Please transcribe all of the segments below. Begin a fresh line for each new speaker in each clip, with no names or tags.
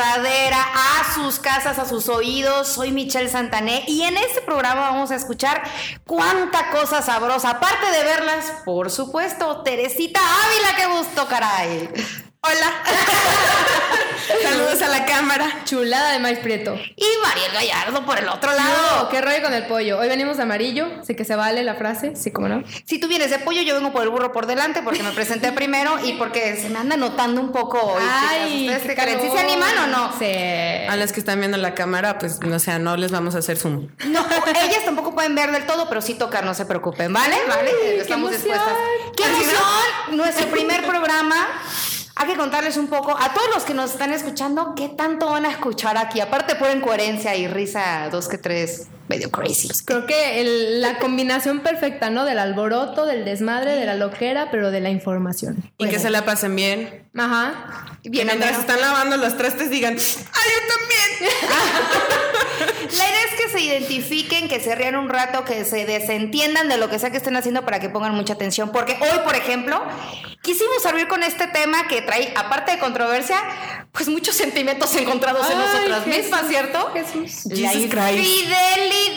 gozadera a sus casas, a sus oídos. Soy Michelle Santané y en este programa vamos a escuchar cuánta cosa sabrosa. Aparte de verlas, por supuesto, Teresita Ávila, qué gusto, caray.
Hola. Saludos a la cámara.
Chulada de maíz prieto.
Y Mariel Gallardo por el otro lado.
No, qué rollo con el pollo. Hoy venimos de amarillo. Sé que se vale la frase. Sí, como no.
Si tú vienes de pollo, yo vengo por el burro por delante porque me presenté primero y porque se me anda notando un poco hoy.
Ay,
chicas. ¿Ustedes
qué
qué? ¿Sí se animan o no?
Sí.
A las que están viendo la cámara, pues, o sea, no les vamos a hacer zoom.
No, ellas tampoco pueden ver del todo, pero sí tocar, no se preocupen, ¿vale? ¿Vale? Estamos
emoción.
dispuestas. ¡Qué
¿no?
emoción! Nuestro primer programa. Hay que contarles un poco a todos los que nos están escuchando qué tanto van a escuchar aquí. Aparte, por incoherencia y risa, dos que tres, medio crazy.
Creo que el- la combinación perfecta, ¿no? Del alboroto, del desmadre, de la loquera, pero de la información.
Y que se la pasen bien.
Ajá.
Que
Bien,
mientras
ameno.
están lavando los trastes digan, ¡ay, yo también!
La idea es que se identifiquen, que se rían un rato, que se desentiendan de lo que sea que estén haciendo para que pongan mucha atención. Porque hoy, por ejemplo, quisimos abrir con este tema que trae, aparte de controversia, pues muchos sentimientos encontrados en nosotras mismas, ¿cierto?
Jesús.
La
Jesus Christ.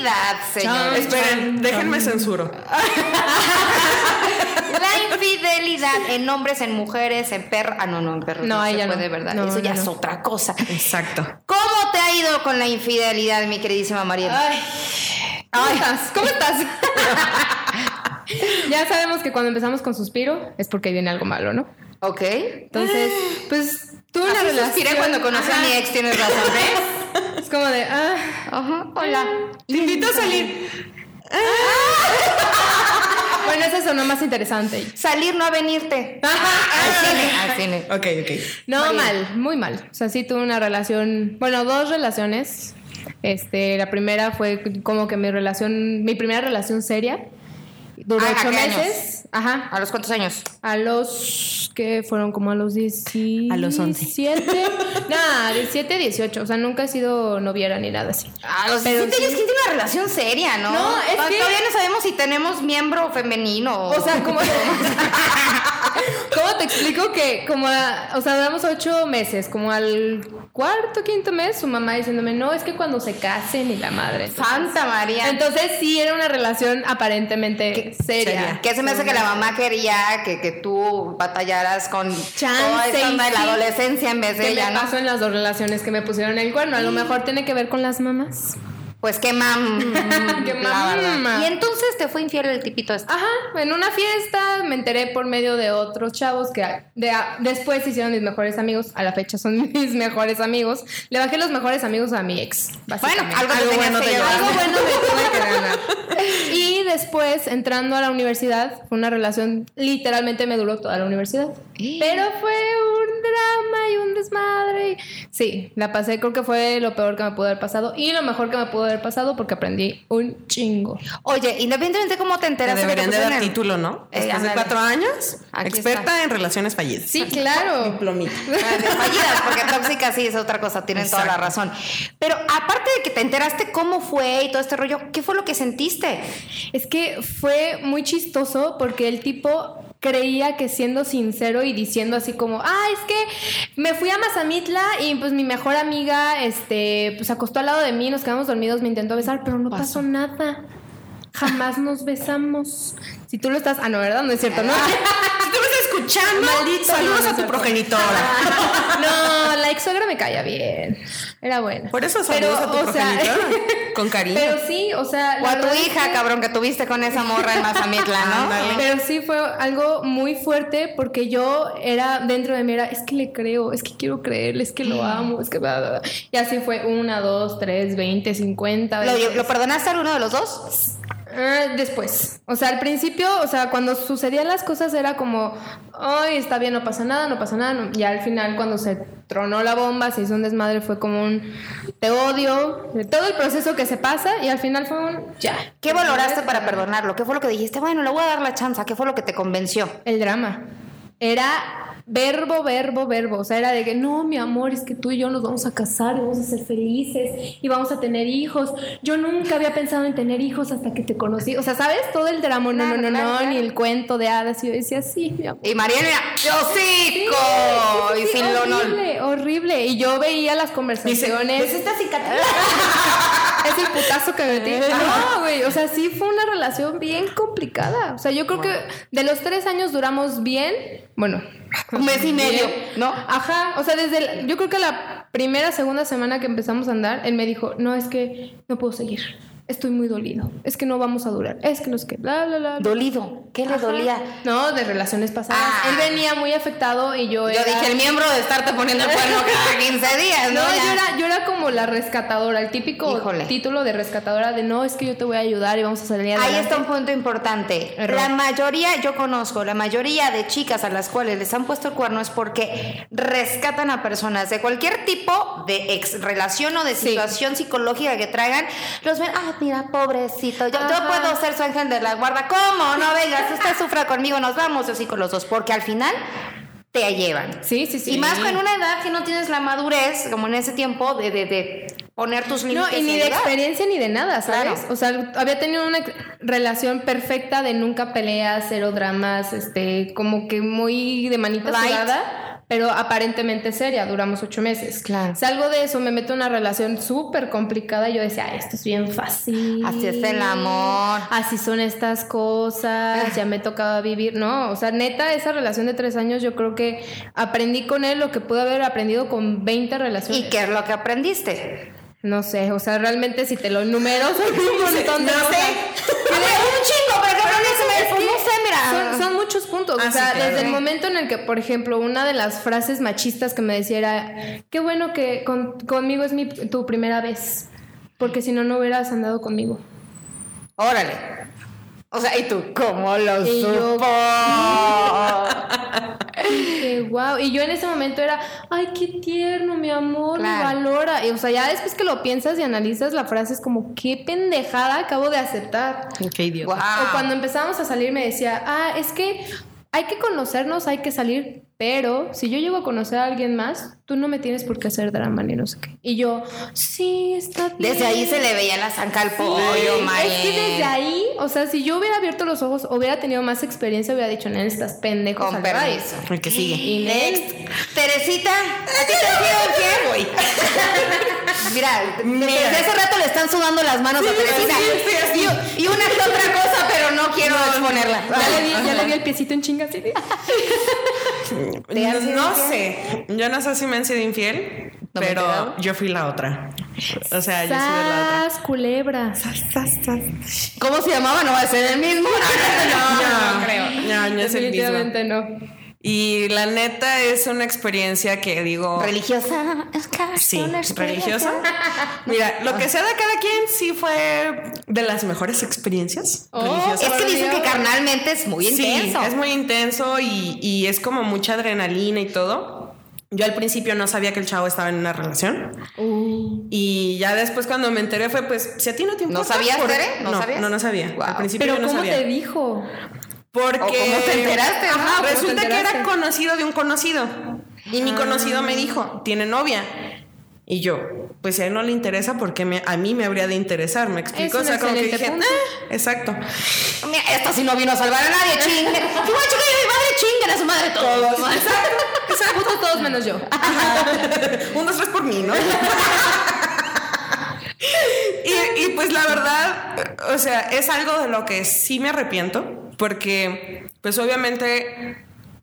Infidelidad, señores.
Esperen, déjenme censuro.
La infidelidad en hombres, en mujeres, en perros. Ah, no, no, en perros.
No,
No,
ya no.
¿verdad?
No,
Eso ya
no,
es otra cosa.
Exacto.
¿Cómo te ha ido con la infidelidad, mi queridísima Mariela?
Ay. ¿Cómo estás? ¿Cómo estás? ya sabemos que cuando empezamos con suspiro es porque viene algo malo, ¿no?
Ok.
Entonces, pues tuve una relación.
suspiré cuando conocí a mi ex, tienes razón, ¿ves?
Como de, ah,
Ajá, hola.
Te invito a salir.
bueno, eso sonó más interesante.
Salir, no a venirte. Al cine, al cine.
Ok, ok.
No,
María.
mal, muy mal. O sea, sí tuve una relación, bueno, dos relaciones. Este, la primera fue como que mi relación, mi primera relación seria. Duró
Ah, ¿a
ocho
qué años?
meses. Ajá.
¿A los cuántos años?
A los que fueron como a los 17.
A los 11.
17. Nada, 17, 18. O sea, nunca he sido noviera ni nada así.
A los
Pero
17
sí.
años, ¿quién tiene una relación seria, no?
No, es
Tod-
que-
Todavía no sabemos si tenemos miembro femenino.
O sea, como. ¿Cómo te explico que como a- o sea, duramos ocho meses, como al cuarto, quinto mes, su mamá diciéndome, no, es que cuando se casen y la madre.
Santa María.
Entonces sí era una relación aparentemente seria.
seria.
¿Qué se me hace que la mamá quería que, que tú batallaras con
Chance
toda esa
y
onda de la adolescencia en vez de
¿Qué
ella,
me
no?
pasó en las dos relaciones que me pusieron el cuerno? A lo mejor tiene que ver con las mamás.
Pues qué mam.
Qué
la verdad.
mamá.
Y entonces te fue infiel el tipito este.
Ajá, en una fiesta me enteré por medio de otros chavos que de- después se hicieron mis mejores amigos. A la fecha son mis mejores amigos. Le bajé los mejores amigos a mi ex.
Bueno, algo,
Algo bueno te.
Algo bueno me tuve que ganar. Y después, entrando a la universidad, fue una relación, literalmente me duró toda la universidad. Pero fue un drama y un desmadre. Sí, la pasé, creo que fue lo peor que me pudo haber pasado y lo mejor que me pudo haber pasado porque aprendí un chingo.
Oye, independientemente de cómo te
Te
enteraste
deberían de
te
dar
el-
título, ¿no?
Eh,
Después de cuatro años,
Aquí
experta
está.
en relaciones fallidas.
Sí, claro.
Diplomita.
Ah, fallidas, porque tóxica sí es otra cosa, tienen toda la razón. Pero aparte de que te enteraste cómo fue y todo este rollo, ¿qué fue lo que sentiste?
Es que fue muy chistoso porque el tipo creía que siendo sincero y diciendo así como, ah, es que me fui a Mazamitla y pues mi mejor amiga, este, pues acostó al lado de mí, nos quedamos dormidos, me intentó besar, pero no pasó, nada. Jamás nos besamos. Si tú lo estás, ah, no, ¿verdad? No es cierto, ¿no?
Si tú me estás escuchando,
Maldito,
saludos
no, no
a tu progenitora.
No, la ex suegra me caía bien. Era buena.
Por eso saludos
Pero,
a tu
o sea,
progenitora. Con cariño.
Pero sí, o sea.
O a tu hija,
que-
cabrón, que tuviste con esa morra en Mazamitla, ¿no?
Pero sí fue algo muy fuerte porque yo era dentro de mí era es que le creo, es que quiero creerle, es que lo amo, es que bla, bla, bla". y así fue una, dos, tres, veinte, cincuenta.
¿Lo. ¿Lo perdonaste a alguno de los dos?
Ah, después, o sea, al principio, o sea, cuando sucedían las cosas era como, ay, está bien, no pasa nada, no pasa nada. no". Y al final, cuando se tronó la bomba, se hizo un desmadre, fue como un, te odio, todo el proceso que se pasa y al final fue un, ya.
¿Qué valoraste para perdonarlo? ¿Qué fue lo que dijiste? Bueno, le voy a dar la chance. ¿Qué fue lo que te convenció?
El drama. Era verbo, verbo, verbo. O sea, era de que no, mi amor, es que tú y yo nos vamos a casar, y vamos a ser felices y vamos a tener hijos. Yo nunca había pensado en tener hijos hasta que te conocí. O sea, ¿sabes? Todo el drama, no,
Claro,
no, no,
claro,
no,
claro.
ni el cuento de hadas. Y yo decía, sí, mi amor.
Y Mariana, yo sí,
Sí,
y sin lo no.
horrible, horrible. Y yo veía las conversaciones.
¿Ves esta cicatriz?
Es el putazo que metí. No, güey. O sea, sí fue una relación bien complicada. O sea, yo creo que de los tres años duramos bien. Bueno.
Un mes y medio. ¿no?
Ajá. O sea, desde. el- yo creo que la primera, segunda semana que empezamos a andar, él me dijo: No, es que no puedo seguir. Estoy muy dolido. Es que no vamos a durar. Es que no es que. Bla, bla, bla.
Dolido. ¿Qué le
Ajá.
dolía?
No, de relaciones pasadas.
Ah.
Él venía muy afectado y yo
Yo
era...
dije el miembro de estarte poniendo el cuerno cada 15 días, ¿no?
Yo era, yo era como la rescatadora, el típico
Híjole.
título de rescatadora de no, es que yo te voy a ayudar y vamos a salir adelante.
Ahí está un punto importante.
Error.
La mayoría, yo conozco, la mayoría de chicas a las cuales les han puesto el cuerno es porque rescatan a personas de cualquier tipo de ex relación o de
Sí.
situación psicológica que traigan. Los ven, ah, mira, pobrecito, yo, yo puedo ser su ángel de la guarda. ¿Cómo? No vengas, usted sufra conmigo, nos vamos, yo sí con los dos, porque al final te llevan.
Sí, sí, sí.
Y más con una edad que no tienes la madurez, como en ese tiempo, de, de, de poner tus
No,
límites.
y ni de experiencia ni de nada, ¿sabes?
Claro.
O sea, había tenido una relación perfecta de nunca peleas, cero dramas, este, como que muy de manita
Light.
sudada, pero aparentemente seria, duramos ocho meses.
Claro.
Salgo de eso, me meto en una relación súper complicada y yo decía, "Ay, esto es bien fácil.
Así es el amor.
Así son estas cosas, ya me tocaba vivir. No, o sea, neta, esa relación de tres años yo creo que aprendí con él lo que pude haber aprendido con 20 relaciones.
¿Y qué es lo que aprendiste?
No sé, o sea, realmente si te lo enumero son un montón de
No
cosas.
sé. Un chingo, pero que no se me-
Son, son muchos puntos.
Ah,
o sea,
sí, claro.
desde el momento en el que, por ejemplo, una de las frases machistas que me decía era, qué bueno que con- conmigo es mi, tu primera vez, porque si no, no hubieras andado conmigo.
Órale. O sea, ¿y tú cómo lo
Y yo-
supo?
Qué wow. Y yo en ese momento era, ay, qué tierno, mi amor, me
Claro.
valora. Y o sea, ya después que lo piensas y analizas, la frase es como, qué pendejada acabo de aceptar.
Qué idiota.
O cuando empezábamos a salir me decía, ah, es que hay que conocernos, hay que salir, pero si yo llego a conocer a alguien más, tú no me tienes por qué hacer drama ni no sé qué. Y yo, sí, está bien.
Desde ahí se le veía la zanca al pollo,
Es
Mayen.
que desde ahí, o sea, si yo hubiera abierto los ojos, hubiera tenido más experiencia, hubiera dicho, Nen, estás pendejo.
Con
sal de ahí".
permiso.
El que sigue.
Y
Next. Teresita, ¿a ti te güey? Mira, desde hace rato le están sudando las manos a Teresita.
sí, sí, sí.
Y, y una que otra cosa, pero no quiero exponerla.
Ya le, di, ya le di el piecito en chinga así. de-
¿Te han sido
No sé. Yo no sé si me han sido infiel,
¿No
pero yo fui la otra. O sea, yo soy la
Sas, culebra.
otra.
¿Cómo se llamaba? No va a ser el mismo. No, no, creo.
No, no es el mismo.
Definitivamente no.
Y la neta es una experiencia que digo.
Religiosa. Es casi
Sí,
una experiencia.
religiosa. Mira, lo que sea de cada quien sí fue de las mejores experiencias
Oh,
religiosas.
Es que dicen que carnalmente es muy
Sí,
intenso.
es muy intenso y, y es como mucha adrenalina y todo. Yo al principio no sabía que el chavo estaba en una relación.
Uh,
Y ya después cuando me enteré fue pues, si a ti no te
¿No
importa.
sabías,
¿por-
Tere? ¿No
No,
sabías?
no, no sabía.
Wow.
Al principio
pero
yo no
¿cómo
sabía.
te dijo?
Porque...
¿O cómo te enteraste?
Ajá,
¿Cómo te
resulta que era conocido de un conocido. Y mi conocido me dijo, tiene novia. Y yo, pues si a él no le interesa, ¿por qué me- a mí me habría de interesar? ¿Me explico?
Es
o sea, como que dije,
punto.
"Ah", exacto.
Mira, esta sí no vino a salvar a nadie, chingue. Chingar a mi madre, chinguen a su madre todos.
Puto todos menos yo.
Un, dos, tres por mí, ¿no? y, y, pues la verdad, o sea, es algo de lo que sí me arrepiento, porque pues obviamente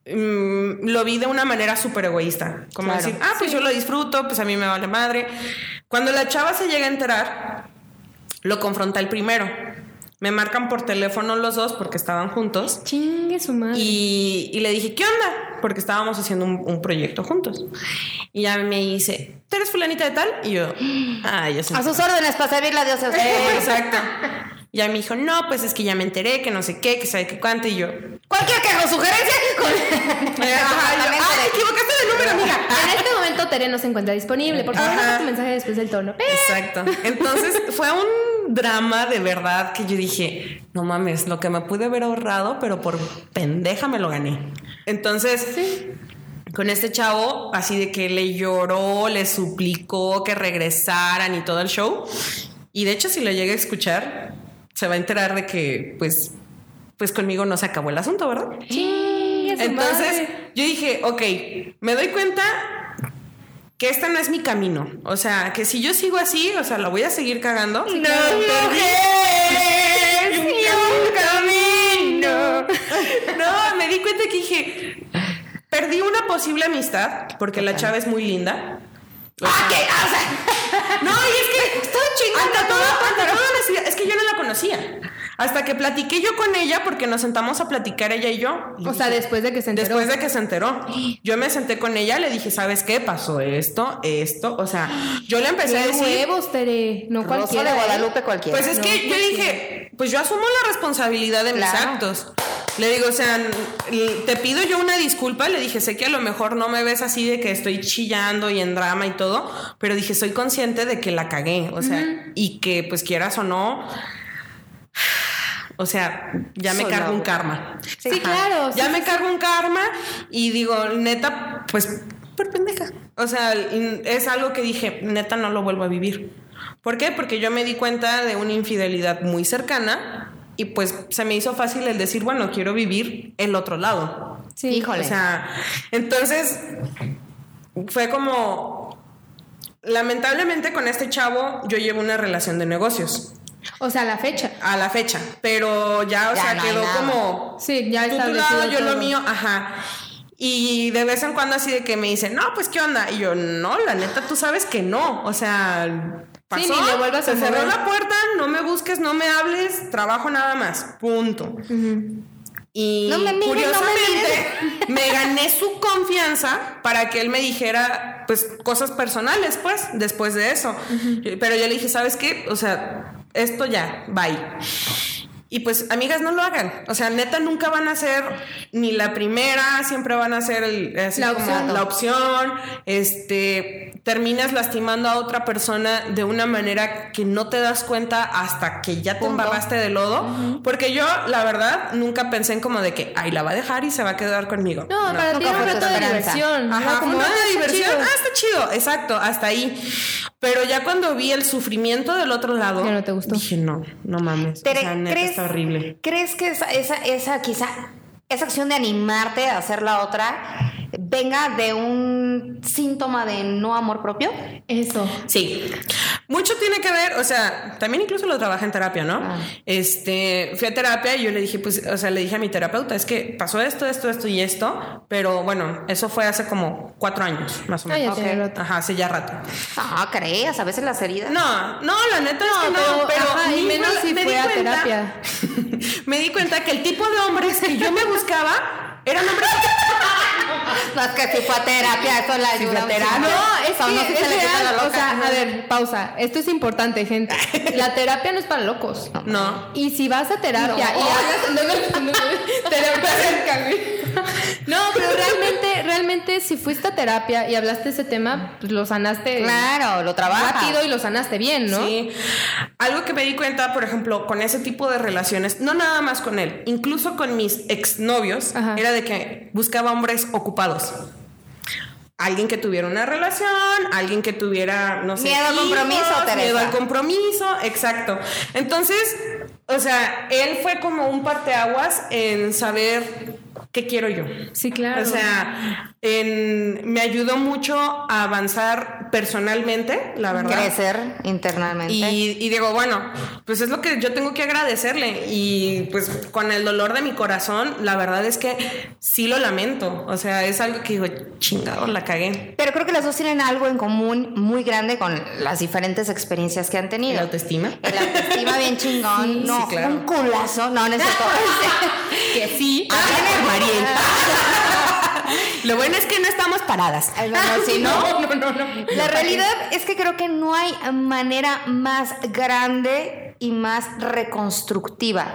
mm, lo vi de una manera súper egoísta, como
Claro.
decir, ah, pues yo lo disfruto, pues a mí me vale madre. Cuando la chava se llega a enterar, lo confronta el primero. Me marcan por teléfono los dos porque estaban juntos.
Chingue su madre.
Y, y le dije, ¿qué onda? Porque estábamos haciendo un, un proyecto juntos. Y ya me dice, ¿tú eres fulanita de tal? Y yo, soy.
A sus órdenes para servirle a Dios a
Ya me dijo, no, pues es que ya me enteré, que no sé qué, que sabe qué cuánto. Y yo,
Cualquier queja o sugerencia. Con...
ajá, yo, ay, equivocaste de número, amiga.
En este momento Tere no se encuentra disponible. Por favor, manda tu mensaje después del tono.
Exacto. Entonces fue un drama de verdad que yo dije, no mames, lo que me pude haber ahorrado, pero por pendeja me lo gané. Entonces, con este chavo, así de que le lloró, le suplicó que regresaran y todo el show. Y de hecho, si lo llega a escuchar, se va a enterar de que, pues, pues conmigo no se acabó el asunto, ¿verdad?
Su
Entonces,
madre.
yo dije, ok, me doy cuenta que este no es mi camino. O sea, que si yo sigo así, o sea, lo voy a seguir cagando.
No un camino.
No, me di cuenta que dije, perdí una posible amistad porque la chava es muy linda. O
Ah, ¿qué? O sea,
No, y es que todo,
todo,
ante toda honestidad, es que yo no la conocía. Hasta que platiqué yo con ella, porque nos sentamos a platicar ella y yo.
O sea, después de que se enteró.
Después de que se enteró, yo me senté con ella, le dije, ¿sabes qué? Pasó esto, esto. O sea, yo le empecé a decir.
huevos, Tere. No
Rosa
cualquiera.
de
¿eh?
Guadalupe cualquiera.
Pues es
No,
que yo dije, pues yo asumo la responsabilidad de mis
Claro.
actos. Le digo, o sea, te pido yo una disculpa. Le dije, sé que a lo mejor no me ves así de que estoy chillando y en drama y todo, pero dije, soy consciente de que la cagué. O sea, y que pues quieras o no. O sea, ya me
Soy
cargo un karma.
Sí, claro.
Ya
sí,
me
sí,
cargo un karma y digo, neta, pues por pendeja. O sea, es algo que dije, neta, no lo vuelvo a vivir. ¿Por qué? Porque yo me di cuenta de una infidelidad muy cercana y pues se me hizo fácil el decir, bueno, quiero vivir el otro lado.
sí.
Híjole.
O sea, entonces fue como, lamentablemente con este chavo yo llevo una relación de negocios
O sea, la fecha.
a la fecha, pero ya, o
Ya
sea,
no
quedó como
Sí, ya
tú tu lado, yo lo
todo.
mío, ajá. Y de vez en cuando así de que me dicen, no, pues qué onda. Y yo, no, la neta, tú sabes que no. O sea, pasó,
ni le vuelvas
se
a
cerró la puerta, no me busques, no me hables, trabajo nada más. Punto. Y
No me mires, no me
curiosamente me, gané su confianza para que él me dijera pues cosas personales, pues, después de eso. Pero yo le dije, ¿sabes qué? O sea, esto ya, bye. Y pues, amigas, no lo hagan. O sea, neta, nunca van a ser ni la primera, siempre van a ser el, así
La
como
opción.
la opción. Este, terminas lastimando a otra persona de una manera que no te das cuenta hasta que ya te
Punto.
embarraste de lodo. Porque yo, la verdad, nunca pensé en como de que, ay, la va a dejar y se va a quedar conmigo.
No, para ti era un reto de diversión.
Ajá,
¿no? Como,
rato
ah,
diversión.
chido.
Ah, está chido, exacto, hasta ahí. Pero ya cuando vi el sufrimiento del otro lado,
Ya no te gustó.
dije, no, no mames.
Tere,
o sea, neta,
¿crees,
está horrible.
¿Crees que esa, esa, esa quizá esa acción de animarte a hacer la otra venga de un síntoma de no amor propio?
Eso.
Sí. Mucho tiene que ver, o sea, también incluso lo trabajé en terapia, ¿no?
Ah.
Este, fui a terapia y yo le dije, pues, o sea, le dije a mi terapeuta, es que pasó esto, esto, esto y esto, pero bueno, eso fue hace como cuatro años, más o
Ah, ya
menos.
rato.
Ajá, hace ya rato.
Ah, creas, a veces las heridas.
No, no, la neta es que no,
pero,
pero,
ajá, y
ni
menos si
me
fue
di
a
cuenta-
terapia.
me di cuenta que el tipo de hombres que yo me buscaba eran hombres
No, es que si fue a terapia, eso la ayuda.
terapia.
No, es
no,
que
si se
es
le quita
real,
la loca.
O sea, a ver, pausa. Esto es importante, gente. La terapia no es para locos.
No.
Y si vas a terapia
No.
y hablas, no, no, no, no. No, pero realmente, realmente, si fuiste a terapia y hablaste de ese tema, pues lo sanaste
Claro, lo trabajas.
rápido y lo sanaste bien, ¿no?
Sí. Algo que me di cuenta, por ejemplo, con ese tipo de relaciones, no nada más con él, incluso con mis exnovios,
Ajá.
era de que buscaba hombres ocupados. Alguien que tuviera una relación, alguien que tuviera, no sé,
Miedo al compromiso, Teresa.
miedo al compromiso, exacto. Entonces, o sea, él fue como un parteaguas en saber qué quiero yo.
Sí, claro.
O sea, en- me ayudó mucho a avanzar personalmente, la verdad.
Crecer internamente.
Y, y digo, bueno, pues es lo que yo tengo que agradecerle. Y pues con el dolor de mi corazón, la verdad es que sí lo lamento. O sea, es algo que digo, chingado, la cagué.
Pero creo que las dos tienen algo en común muy grande con las diferentes experiencias que han tenido.
¿La autoestima?
El autoestima bien chingón.
Sí,
no,
sí, claro.
un culazo. No, no es cierto.
que sí.
Lo bueno es que no estamos paradas.
No, no, sí, ¿no?
no, no, no.
La realidad es que creo que no hay manera más grande y más reconstructiva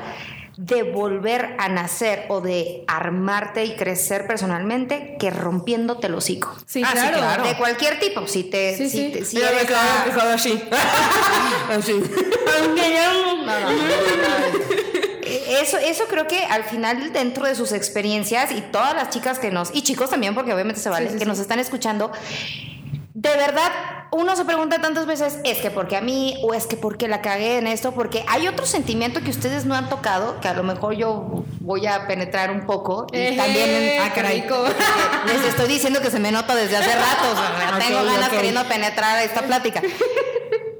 de volver a nacer o de armarte y crecer personalmente que rompiéndote el hocico.
Sí,
Ah, sí,
claro.
claro.
De cualquier tipo, si te...
Sí,
si
sí.
te- si
Mira, me fijado así. así.
No, no, no, no, no. Eso, eso creo que al final dentro de sus experiencias y todas las chicas que nos, y chicos también, porque obviamente se vale, que nos están escuchando, de verdad, uno se pregunta tantas veces, es que porque a mí, o es que porque la cagué en esto, porque hay otro sentimiento que ustedes no han tocado, que a lo mejor yo voy a penetrar un poco, y también
ah, caray.
les estoy diciendo que se me nota desde hace rato, o sea, tengo
Ok,
ganas
ok.
queriendo penetrar esta plática.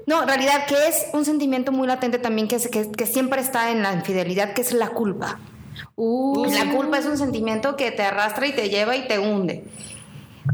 No, en realidad, que es un sentimiento muy latente también que, es- que, que siempre está en la infidelidad, que es la culpa.
Uh,
La culpa es un sentimiento que te arrastra y te lleva y te hunde.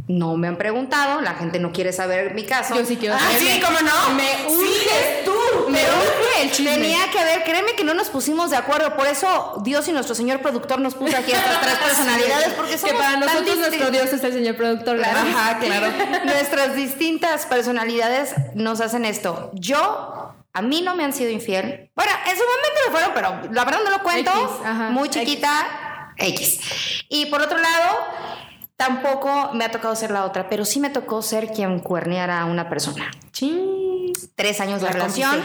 No me han preguntado, la gente no quiere saber mi caso.
Yo sí quiero
Ah,
saber.
sí, cómo no.
Me
Sí,
urge.
es tú.
Pero
el
tenía que haber, créeme que no nos pusimos de acuerdo, por eso Dios y nuestro señor productor nos puso aquí estas tres personalidades, porque
que para nosotros nuestro Dios es el señor productor.
Claro.
Ajá, claro.
Nuestras distintas personalidades nos hacen esto. Yo, a mí no me han sido infiel. Bueno, en su momento lo fueron, pero la verdad no lo cuento.
X, ajá,
Muy chiquita, X. Y por otro lado, tampoco me ha tocado ser la otra, pero sí me tocó ser quien cuerneara a una persona.
Chin.
Tres años de
La
relación.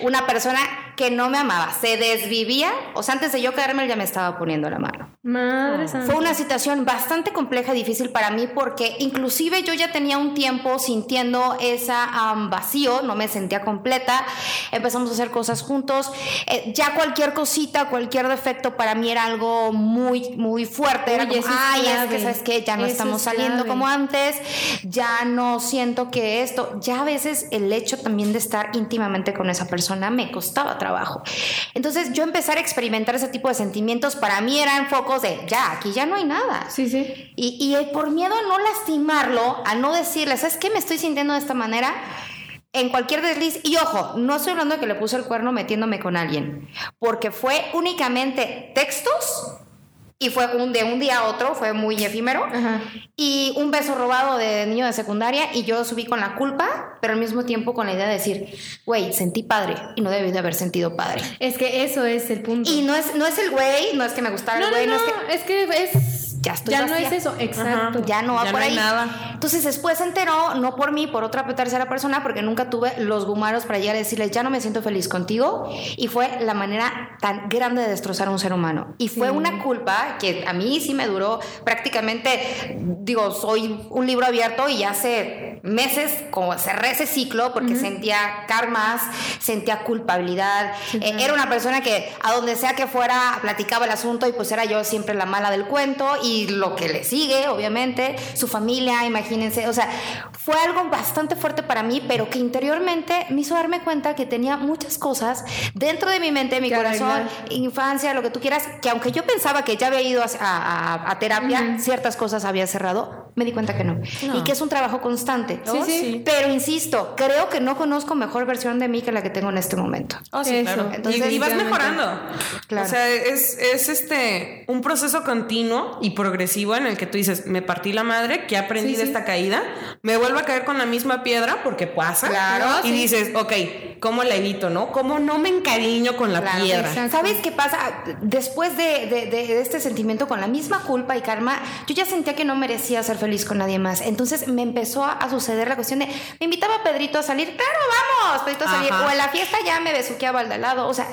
Una persona que no me amaba, se desvivía. O sea, antes de yo caerme, él ya me estaba poniendo la mano.
Madre santa.
Fue una situación bastante compleja y difícil para mí porque inclusive yo ya tenía un tiempo sintiendo esa am, vacío, no me sentía completa, empezamos a hacer cosas juntos, Eh, ya cualquier cosita, cualquier defecto para mí era algo muy, muy fuerte, era
Oye,
como,
es
ay, es
clave.
que sabes qué, ya no
Eso
estamos
es
saliendo como antes, ya no siento que esto, ya a veces el hecho también de estar íntimamente con esa persona me costaba trabajo. Entonces yo empezar a experimentar ese tipo de sentimientos para mí eran focos de, ya, aquí ya no hay nada.
Sí, sí.
Y, y por miedo a no lastimarlo, a no decirle, ¿sabes qué? Me estoy sintiendo de esta manera. En cualquier desliz, y ojo, no estoy hablando de que le puse el cuerno metiéndome con alguien, porque fue únicamente textos y fue un de un día a otro, fue muy efímero.
Ajá.
Y un beso robado de niño de secundaria y yo subí con la culpa, pero al mismo tiempo con la idea de decir, güey, sentí padre y no debí de haber sentido padre.
Es que eso es el punto.
Y no es, no es el güey, no es que me gustara
no,
el güey, no,
no,
es que
es que es.
Ya estoy
Ya no es eso, exacto.
ya no va
Ya
por
no
ahí.
nada.
Entonces después se enteró, no por mí, por otra tercera persona, porque nunca tuve los gumaros para llegar a decirle, ya no me siento feliz contigo. Y fue la manera tan grande de destrozar a un ser humano. Y fue
Sí.
una culpa que a mí sí me duró prácticamente, digo, soy un libro abierto y hace meses como cerré ese ciclo porque sentía karmas, sentía culpabilidad. Eh, era una persona que a donde sea que fuera platicaba el asunto y pues era yo siempre la mala del cuento y lo que le sigue, obviamente, su familia, imagínense, o sea, fue algo bastante fuerte para mí, pero que interiormente me hizo darme cuenta que tenía muchas cosas dentro de mi mente, mi corazón, infancia, lo que tú quieras, que aunque yo pensaba que ya había ido a, a- a terapia, ciertas cosas había cerrado, me di cuenta que no. Y que es un trabajo constante.
Sí, sí.
Pero insisto, creo que no conozco mejor versión de mí que la que tengo en este momento.
Oh, sí,
Eso.
claro.
Entonces,
y, y vas mejorando.
Claro.
O sea, es, es este un proceso continuo y progresivo en el que tú dices, me partí la madre, que aprendí
Sí,
de esta caída, me vuelvo a caer con la misma piedra porque pasa.
Claro,
Y dices, ok, ¿cómo la evito, no? ¿Cómo no me encariño con la
Claro,
piedra?
¿Sabes qué pasa? Después de, de- de- de este sentimiento con la misma culpa y karma, yo ya sentía que no merecía ser feliz con nadie más. Entonces me empezó a, a suceder la cuestión de, me invitaba a Pedrito a salir, claro, vamos, Pedrito a salir.
Ajá.
O en la fiesta ya me besuqueaba al de al lado. O sea,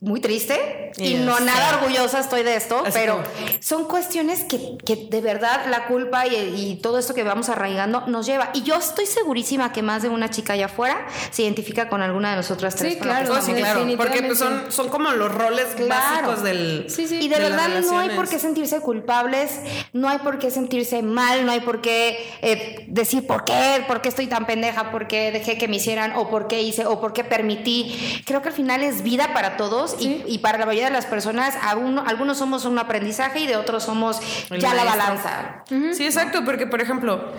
muy triste y no nada orgullosa estoy de esto,
Así
pero
como-
son cuestiones que, que de verdad la culpa y, y todo esto que vamos arraigando nos lleva. Y yo estoy segurísima que más de una chica allá afuera se identifica con alguna de nosotras tres.
Sí, claro,
Oh, sí, claro. Porque pues, son, son como los roles
Claro.
básicos del.
Sí, sí.
Y de, verdad no hay por qué sentirse culpables, no hay por qué sentirse mal, no hay por qué eh, decir por qué, por qué estoy tan pendeja, por qué dejé que me hicieran o por qué hice o por qué permití. Creo que al final es vida para todos y-
Sí.
y, para la mayoría de las personas, uno- algunos somos un aprendizaje y de otros somos
El
ya la balanza.
Sí, exacto, porque por ejemplo,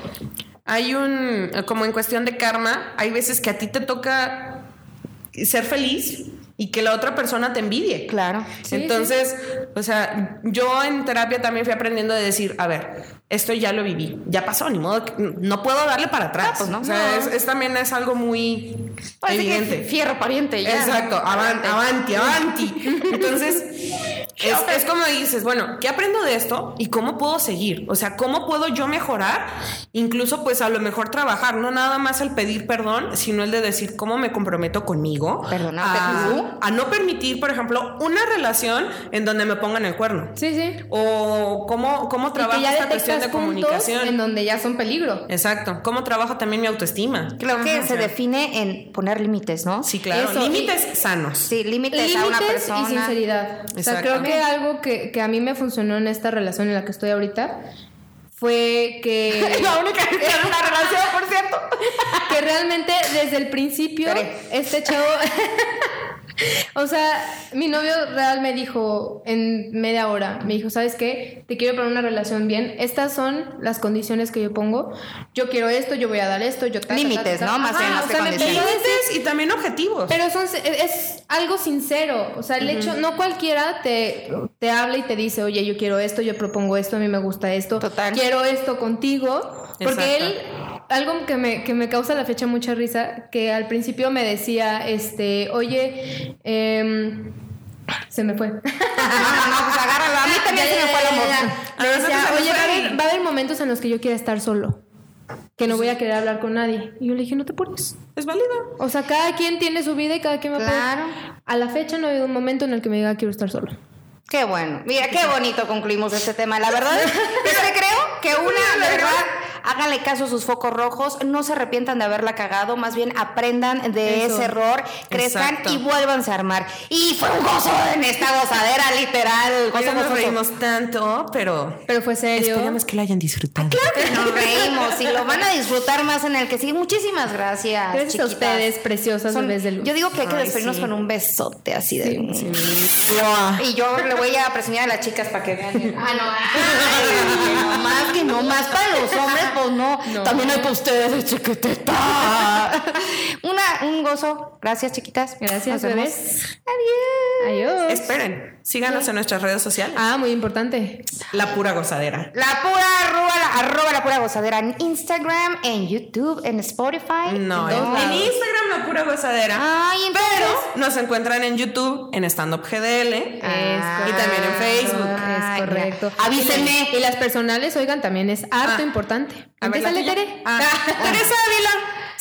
hay un, como en cuestión de karma, hay veces que a ti te toca ser feliz y que la otra persona te envidie.
Claro.
Sí,
Entonces, o sea, yo en terapia también fui aprendiendo de decir, a ver, esto ya lo viví, ya pasó, ni modo, que- no puedo darle para atrás.
Ah, pues no.
O sea,
No.
es, es también es algo muy
que
evidente.
fierro pariente. ya.
Exacto, avan- avanti, avanti. Entonces, Es, es como dices, bueno, ¿qué aprendo de esto y cómo puedo seguir? O sea, ¿cómo puedo yo mejorar? Incluso pues a lo mejor trabajar, no nada más el pedir perdón, sino el de decir cómo me comprometo conmigo
Perdonarte
a, no permitir, por ejemplo, una relación en donde me pongan el cuerno.
Sí, sí.
O cómo, cómo
que
trabajo esta cuestión de comunicación.
en donde ya son peligro.
Exacto. ¿Cómo trabajo también mi autoestima?
Creo que
Ajá.
se define en poner límites, ¿no?
Sí, claro. Límites sanos.
Sí, límites, a una
Límites
persona.
y sinceridad. O sea,
Exacto.
creo que algo que, que a mí me funcionó en esta relación en la que estoy ahorita fue que,
La única que tiene una relación, por cierto.
que realmente desde el principio este chavo... O sea, mi novio real me dijo en media hora, me dijo, ¿sabes qué? Te quiero para una relación bien. Estas son las condiciones que yo pongo. Yo quiero esto, yo voy a dar esto, yo...
Límites. ¿no? Más
Ajá,
más
o
que
sea, me decir-
Límites y también objetivos.
pero son, es algo sincero. O sea, el hecho, no cualquiera te, te habla y te dice, oye, yo quiero esto, yo propongo esto, a mí me gusta esto,
Total.
quiero esto contigo. Porque
Exacto.
él, algo que me, que me causa a la fecha mucha risa, que al principio me decía, este, oye, em, se me fue.
No, no, no, pues agárralo. A mí también
Ya,
se me fue el amor.
Me decía, oye, va a, haber,
y-
va a haber momentos en los que yo quiera estar solo. Que no voy a querer hablar con nadie. Y yo le dije, no te pones.
Es válido.
O sea, cada quien tiene su vida y cada quien va a poder-
Claro.
A la fecha no ha habido un momento en el que me diga quiero estar solo.
Qué bueno. Mira, qué bonito concluimos este tema. La verdad es que creo que una, verdad, háganle caso a sus focos rojos, no se arrepientan de haberla cagado, más bien aprendan de
Eso.
ese error, crezcan
Exacto.
y vuélvanse a armar. Y fue un gozo en esta gozadera, literal. Gozo,
no nos reímos tanto, pero
Pero fue serio.
esperamos que lo hayan disfrutado.
Que nos reímos y lo van a disfrutar más en el que sigue. Muchísimas gracias.
Gracias a
chiquitas.
ustedes, preciosas
Son-
de luz.
Yo digo que hay que despedirnos
sí.
con un besote así de.
Sí,
Y yo le voy a presumir a las chicas para que vean. Ah, no. Ay, no más, que no más para los hombres, pues no.
No.
También hay para ustedes, chiquitita. Un gozo. Gracias, chiquitas.
Gracias, bebés.
Adiós.
Adiós.
Esperen, síganos en nuestras redes sociales.
Ah, muy importante.
La pura gozadera.
La pura arroba, la, arroba la pura gozadera en Instagram, en YouTube, en Spotify.
No,
en
en. Instagram la pura gozadera.
Ay, entonces.
Pero nos encuentran en YouTube, en Stand Up GDL.
Ah,
y también en Facebook.
Ay,
Es correcto.
Avísenme.
Y las personales, oigan, también es harto
Ah.
importante.
A ver.
Tere.
Ah, Teresa Ávila,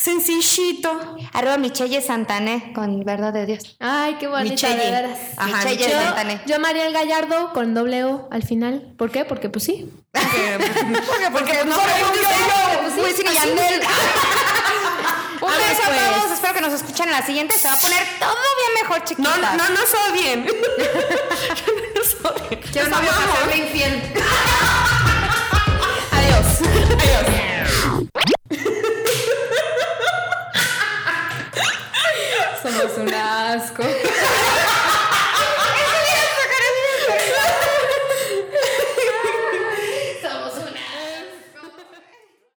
sencillito.
Arroba Michelle Santané, con verdad de Dios.
Ay, qué bonita,
Michelle.
de veras.
Ajá,
Michelle
Michelle.
Santané.
Yo, Mariel Gallardo, con doble O al final. ¿Por qué? Porque pues sí.
Porque,
Porque, porque no
soy un
yo. Wisin y Yandel. Un
A
beso a
pues.
todos. Espero que nos escuchen en la siguiente. Se va a poner todo bien mejor,
no,
chiquitas.
no, no nos odien. no nos odien.
Yo sabía
amamos.
hacerme infiel.
Adiós.
Adiós.
Somos un asco.